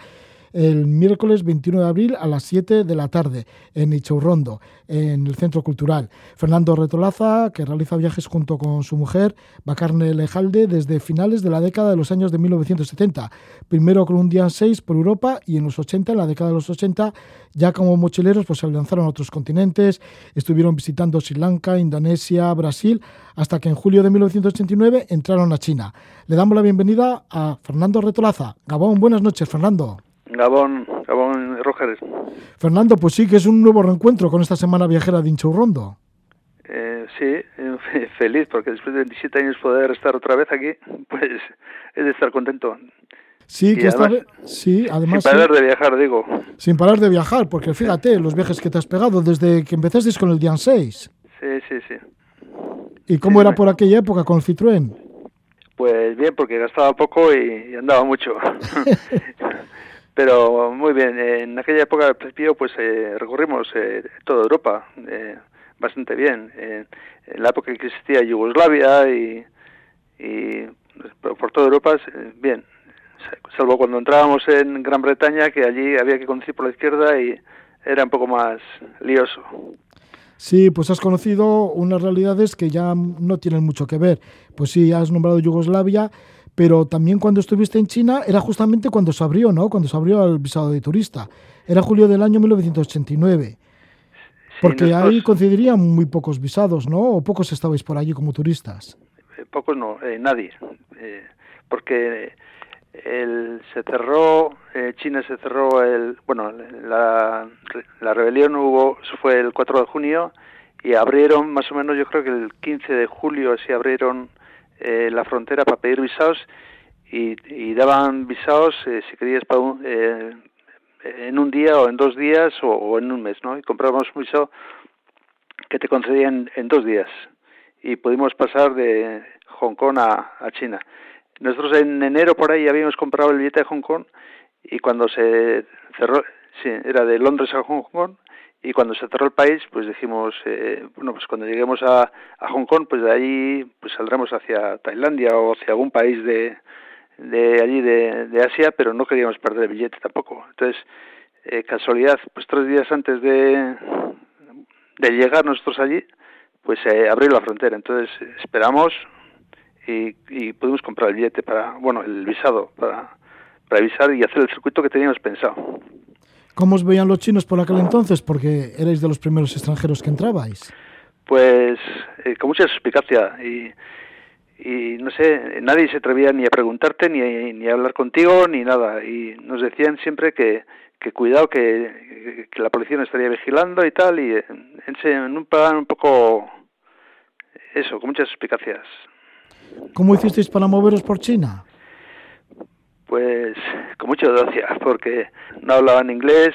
el miércoles 21 de abril a las 7 de la tarde en Ichaurrondo, en el Centro Cultural. Fernando Retolaza, que realiza viajes junto con su mujer, Bacarne Lejalde, desde finales de la década de los años de 1970. Primero con un día 6 por Europa y en los 80, en la década de los 80, ya como mochileros, pues se lanzaron a otros continentes, estuvieron visitando Sri Lanka, Indonesia, Brasil, hasta que en julio de 1989 entraron a China. Le damos la bienvenida a Fernando Retolaza. Gabón, buenas noches, Fernando. Gabón, Gabón Roger. Fernando, pues sí que es un nuevo reencuentro con esta semana viajera de Inchaurrondo. Eh, sí, feliz porque después de 27 años poder estar otra vez aquí, pues es de estar contento. Sí, que esta vez, sí, además sin parar de viajar, digo. Sin parar de viajar, porque fíjate los viajes que te has pegado desde que empezaste con el Dian 6. Sí, sí, sí. ¿Y cómo era por aquella época con el Citroën? Pues bien, porque gastaba poco y, y andaba mucho. Pero muy bien, en aquella época al principio pues eh, recorrimos eh, toda Europa eh, bastante bien. en la época que existía Yugoslavia y, y por toda Europa bien, salvo cuando entrábamos en Gran Bretaña que allí había que conducir por la izquierda y era un poco más lioso. Sí, pues has conocido unas realidades que ya no tienen mucho que ver. Pues sí, has nombrado Yugoslavia, pero también cuando estuviste en China era justamente cuando se abrió, ¿no? Cuando se abrió el visado de turista. Era julio del año 1989. Porque ahí coincidirían muy pocos visados, ¿no? ¿O pocos estabais por allí como turistas? Eh, pocos no, eh, nadie. Eh, porque el, se cerró, China se cerró el, bueno, la, la rebelión hubo, fue el 4 de junio y abrieron más o menos, yo creo que el 15 de julio así abrieron eh, la frontera para pedir visados y, y daban visados eh, si querías para eh, en un día o en dos días o, en un mes, ¿no? Y comprábamos un visado que te concedían en dos días y pudimos pasar de Hong Kong a, a China. Nosotros en enero por ahí habíamos comprado el billete de Hong Kong y cuando se cerró, sí, era de Londres a Hong Kong y cuando se cerró el país pues dijimos eh, bueno pues cuando lleguemos a, a, Hong Kong pues de ahí pues saldremos hacia Tailandia o hacia algún país de, de allí de, de Asia pero no queríamos perder el billete tampoco. Entonces eh, casualidad pues tres días antes de de llegar nosotros allí pues eh, abrió la frontera. Entonces esperamos y, y pudimos comprar el billete para bueno el visado para para avisar y hacer el circuito que teníamos pensado ¿Cómo os veían los chinos por aquel entonces? Porque erais de los primeros extranjeros que entrabais. Pues eh, con mucha suspicacia y, y no sé, nadie se atrevía ni a preguntarte, ni, ni a hablar contigo, ni nada. Y nos decían siempre que, que cuidado, que, que la policía nos estaría vigilando y tal, y en, en un plan un poco, eso, con muchas suspicacias. ¿Cómo hicisteis para moveros por China? Pues con mucha audacia, porque no hablaban inglés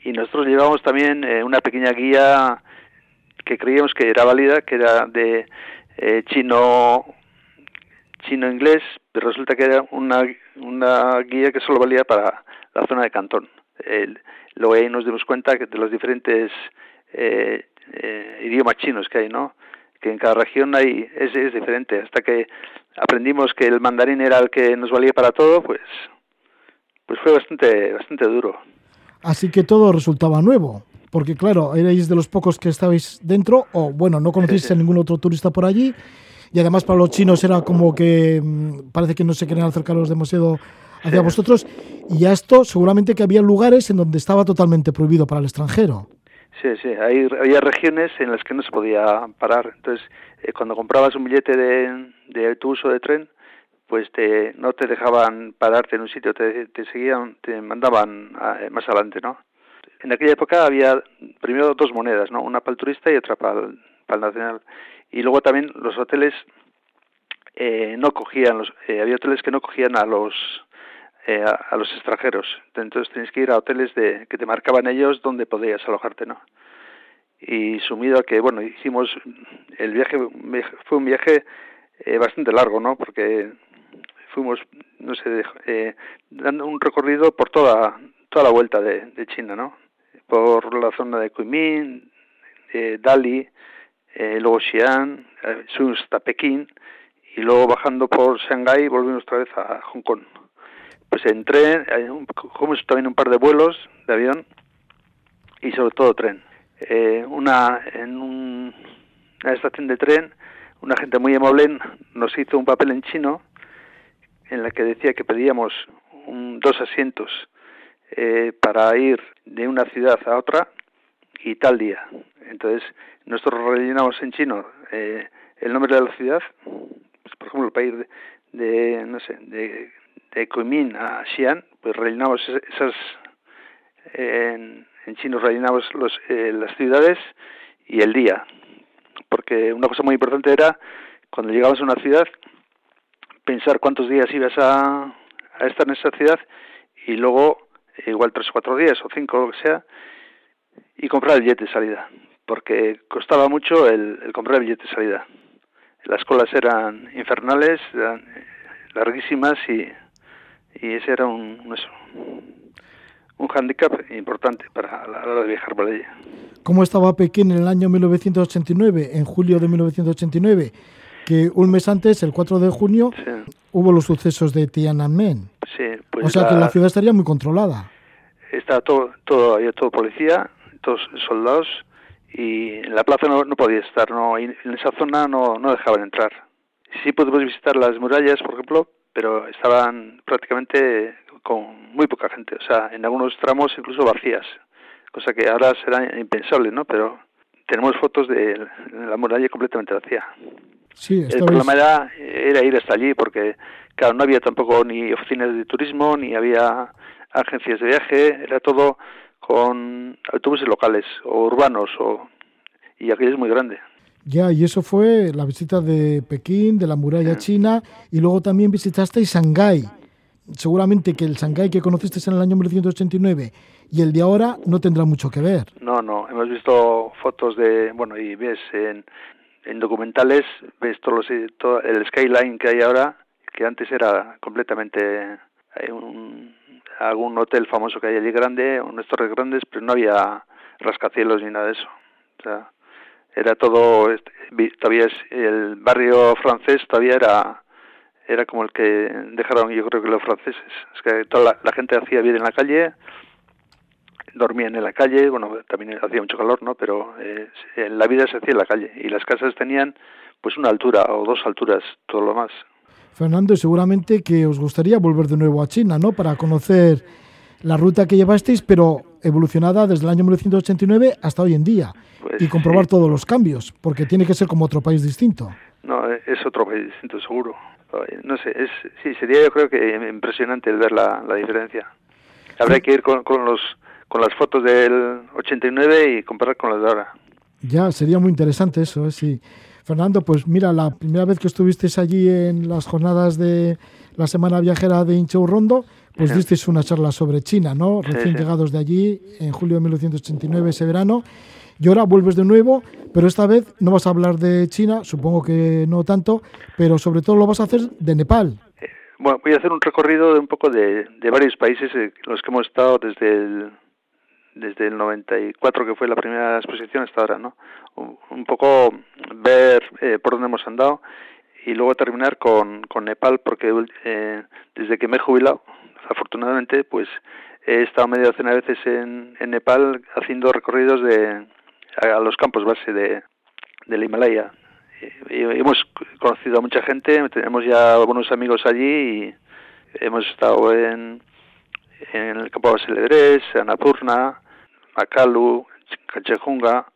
y nosotros llevamos también eh, una pequeña guía que creíamos que era válida, que era de eh, chino chino inglés, pero resulta que era una, una guía que solo valía para la zona de Cantón. El, luego ahí nos dimos cuenta que de los diferentes eh, eh, idiomas chinos que hay, ¿no? Que en cada región hay es, es diferente. Hasta que aprendimos que el mandarín era el que nos valía para todo, pues, pues fue bastante, bastante duro. Así que todo resultaba nuevo, porque claro, erais de los pocos que estabais dentro, o bueno, no conocéis a ningún otro turista por allí, y además para los chinos era como que mm, parece que no se querían acercaros demasiado hacia vosotros, y a esto seguramente que había lugares en donde estaba totalmente prohibido para el extranjero. Sí, sí, hay, había regiones en las que no se podía parar. Entonces, eh, cuando comprabas un billete de, de autobús o de tren, pues te, no te dejaban pararte en un sitio, te, te seguían, te mandaban a, más adelante, ¿no? En aquella época había primero dos monedas, ¿no? Una para el turista y otra para el, para el nacional. Y luego también los hoteles eh, no cogían los, eh, había hoteles que no cogían a los eh, a, a los extranjeros. Entonces tenías que ir a hoteles de que te marcaban ellos donde podías alojarte, ¿no? Y sumido a que, bueno, hicimos el viaje, fue un viaje eh, bastante largo, ¿no? Porque fuimos, no sé, eh, dando un recorrido por toda toda la vuelta de, China, ¿no? Por la zona de Kunming, eh, Dali, eh, luego Xi'an, eh, hasta Pekín y luego bajando por Shanghái volvimos otra vez a Hong Kong. Pues en tren, un- cogimos también un par de vuelos de avión y sobre todo tren. Eh, una en un- una estación de tren, una gente muy amable nos hizo un papel en chino en la que decía que pedíamos un- dos asientos eh, para ir de una ciudad a otra y tal día. Entonces, nosotros rellenamos en chino eh, el nombre de la ciudad, pues, por ejemplo, para ir de, de, no sé, de, de Kunming a Xi'an, pues rellenamos es- esas, en, en chino rellenamos los, eh, las ciudades y el día, porque una cosa muy importante era, cuando llegabas a una ciudad, pensar cuántos días ibas a, a estar en esa ciudad y luego eh, igual tres o cuatro días o cinco lo que sea y comprar el billete de salida. Porque costaba mucho el, el comprar el billete de salida. Las colas eran infernales eran eh, larguísimas y, y ese era un, un eso, un hándicap importante para la hora de viajar por allí ¿Cómo estaba Pekín en el año 1989, en julio de 1989? Que un mes antes, el 4 de junio, sí, hubo los sucesos de Tiananmen. sí, pues o sea que la ciudad estaría muy controlada. estaba todo, todo, había todo policía, todos soldados y en la plaza no, no podía estar, no, en esa zona no, no dejaban entrar. Sí pudimos visitar las murallas, por ejemplo, pero estaban prácticamente con muy poca gente, o sea, en algunos tramos incluso vacías, cosa que ahora será impensable, ¿no? Pero tenemos fotos de la muralla completamente vacía. Sí, El problema era, era ir hasta allí porque, claro, no había tampoco ni oficinas de turismo, ni había agencias de viaje, era todo con autobuses locales o urbanos, o, y aquello es muy grande. Ya, y eso fue la visita de Pekín, de la muralla china, y luego también visitaste Shanghái. Seguramente que el Shanghái que conociste en el año 1989 y el de ahora no tendrá mucho que ver. No, no, hemos visto fotos de, bueno, y ves en, en documentales, ves todos los, todo el skyline que hay ahora, que antes era completamente, hay un, algún hotel famoso que hay allí grande, unas torres grandes, pero no había rascacielos ni nada de eso. O sea, era todo, este, todavía es, el barrio francés todavía era, era como el que dejaron yo creo que los franceses. Es que toda la, gente hacía vida en la calle, dormían en la calle, bueno, también hacía mucho calor, ¿no? Pero eh, la vida se hacía en la calle y las casas tenían pues una altura o dos alturas, todo lo más. Fernando, seguramente que os gustaría volver de nuevo a China, ¿no? Para conocer la ruta que llevasteis, pero evolucionada desde el año 1989 hasta hoy en día. Pues y comprobar sí. todos los cambios, porque tiene que ser como otro país distinto. No, es otro país distinto, seguro. No sé, es, sí, sería yo creo que impresionante el ver la, la diferencia. Habría que ir con, con, los, con las fotos del 89 y comparar con las de ahora. Ya, sería muy interesante eso, ¿eh? sí. Fernando, pues mira, la primera vez que estuvisteis allí en las jornadas de la Semana Viajera de Inchou Rondo, pues Sí. disteis una charla sobre China, ¿no? Recién sí. llegados de allí, en julio de 1989, ese verano. Y ahora vuelves de nuevo, pero esta vez no vas a hablar de China, supongo que no tanto, pero sobre todo lo vas a hacer de Nepal. Bueno, voy a hacer un recorrido de un poco de, de varios países eh, en los que hemos estado desde el, desde el 94, que fue la primera exposición, hasta ahora, ¿no? Un, poco ver eh, por dónde hemos andado y luego terminar con, con Nepal, porque eh, desde que me he jubilado, afortunadamente, pues he estado media docena de veces en, en Nepal haciendo recorridos de a, los campos base de del Himalaya. Y, y hemos conocido a mucha gente, tenemos ya algunos amigos allí y hemos estado en, en el campo base de Everest, Annapurna, Makalu, Cachejunga,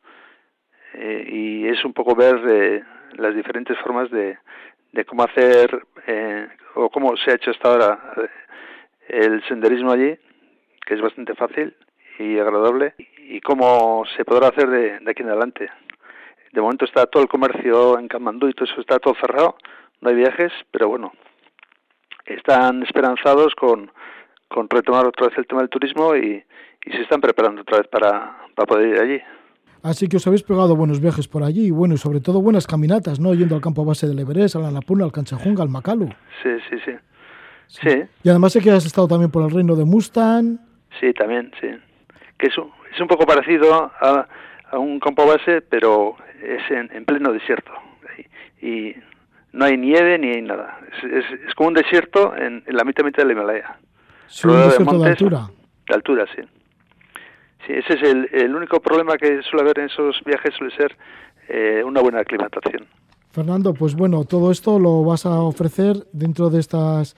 eh, y es un poco ver eh, las diferentes formas de, de cómo hacer eh, o cómo se ha hecho hasta ahora eh, el senderismo allí, que es bastante fácil y agradable, y cómo se podrá hacer de, de aquí en adelante. De momento está todo el comercio en Kamandú y todo eso está todo cerrado, no hay viajes, pero bueno, están esperanzados con, con retomar otra vez el tema del turismo y, y se están preparando otra vez para, para poder ir allí. Así que os habéis pegado buenos viajes por allí y bueno, y sobre todo buenas caminatas, ¿no? Yendo al campo base del Everest, al Annapurna, al Canchajunga, al Macalu. Sí, sí, sí. Sí, Y además sé que has estado también por el reino de Mustang. sí, también, sí. Que es un, es un poco parecido a, a un campo base, pero es en, en pleno desierto. Y, no hay nieve ni hay nada. Es, es, es como un desierto en, en la mitad mitad del Himalaya. Sí, un de desierto de montes. altura. De altura, sí. Sí, ese es el, el único problema que suele haber en esos viajes, suele ser eh, una buena aclimatación. Fernando, pues bueno, todo esto lo vas a ofrecer dentro de estas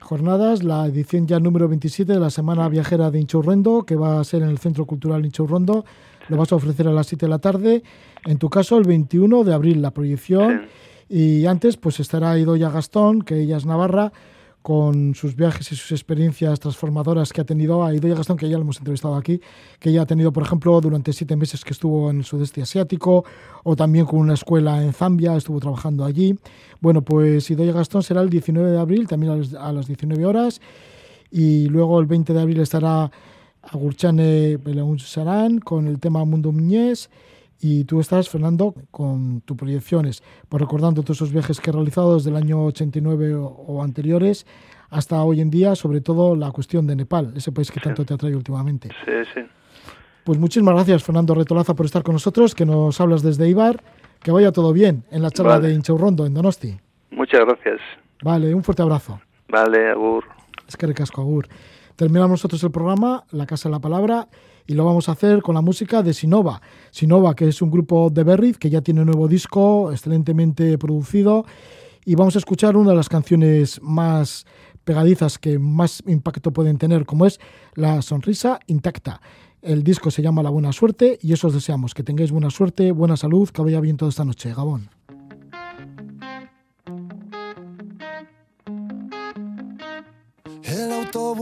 jornadas, la edición ya número 27 de la Semana Viajera de Inchurrendo, que va a ser en el Centro Cultural Inchurrondo. Lo vas a ofrecer a las 7 de la tarde. En tu caso, el 21 de abril, la proyección. Y antes, pues estará Idoya Gastón, que ella es navarra, con sus viajes y sus experiencias transformadoras que ha tenido a Idoya Gastón, que ya lo hemos entrevistado aquí, que ella ha tenido, por ejemplo, durante siete meses que estuvo en el sudeste asiático, o también con una escuela en Zambia, estuvo trabajando allí. Bueno, pues Idoya Gastón será el 19 de abril, también a las, a las 19 horas, y luego el 20 de abril estará Agurchane Belaún Sarán con el tema Mundo Muñez, y tú estás, Fernando, con tus proyecciones, pues recordando todos esos viajes que he realizado desde el año 89 o, o anteriores hasta hoy en día, sobre todo la cuestión de Nepal, ese país que tanto te ha traído últimamente. Sí, sí. Pues muchísimas gracias, Fernando Retolaza, por estar con nosotros, que nos hablas desde Ibar. Que vaya todo bien en la charla Vale. de Inchaurrondo, en Donosti. Muchas gracias. Vale, un fuerte abrazo. Vale, Agur. Es que recasco, Agur. Terminamos nosotros el programa, La Casa de la Palabra, y lo vamos a hacer con la música de Sinova. Sinova, que es un grupo de Berriz, que ya tiene un nuevo disco, excelentemente producido, y vamos a escuchar una de las canciones más pegadizas que más impacto pueden tener, como es La Sonrisa Intacta. El disco se llama La Buena Suerte y eso os deseamos, que tengáis buena suerte, buena salud, que vaya bien toda esta noche. Gabón.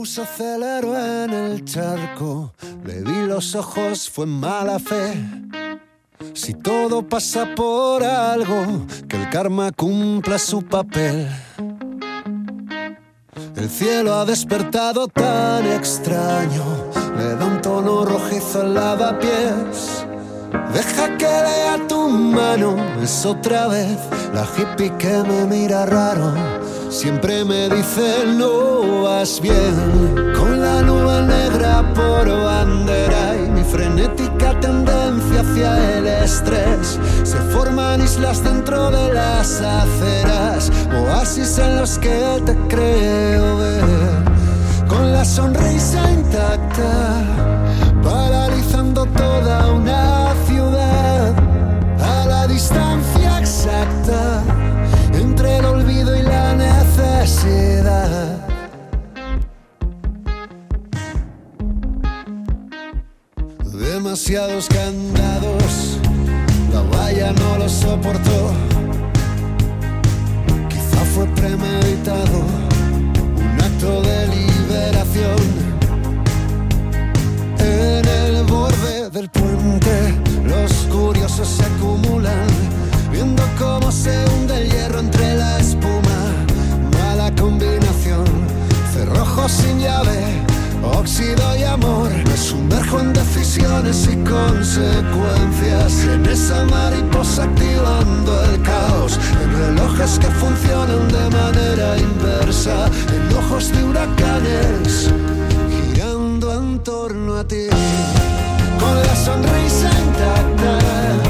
Aceleró en el charco, le vi los ojos, fue mala fe. Si todo pasa por algo, que el karma cumpla su papel. El cielo ha despertado tan extraño, le da un tono rojizo al lavapiés. Deja que lea tu mano, es otra vez la hippie que me mira raro. Siempre me dice no vas bien, con la nube negra por bandera y mi frenética tendencia hacia el estrés. Se forman islas dentro de las aceras, oasis en los que te creo ver, con la sonrisa intacta, paralizando toda una Demasiados candados, la valla no lo soportó. Quizá fue premeditado, un acto de liberación. En el borde del puente, los curiosos se acumulan, viendo cómo se hunde el hierro entre la espuma. Combinación, cerrojo sin llave, óxido y amor. Me sumerjo en decisiones y consecuencias. En esa mariposa activando el caos, en relojes que funcionan de manera inversa, en ojos de huracanes girando en torno a ti. Con la sonrisa intacta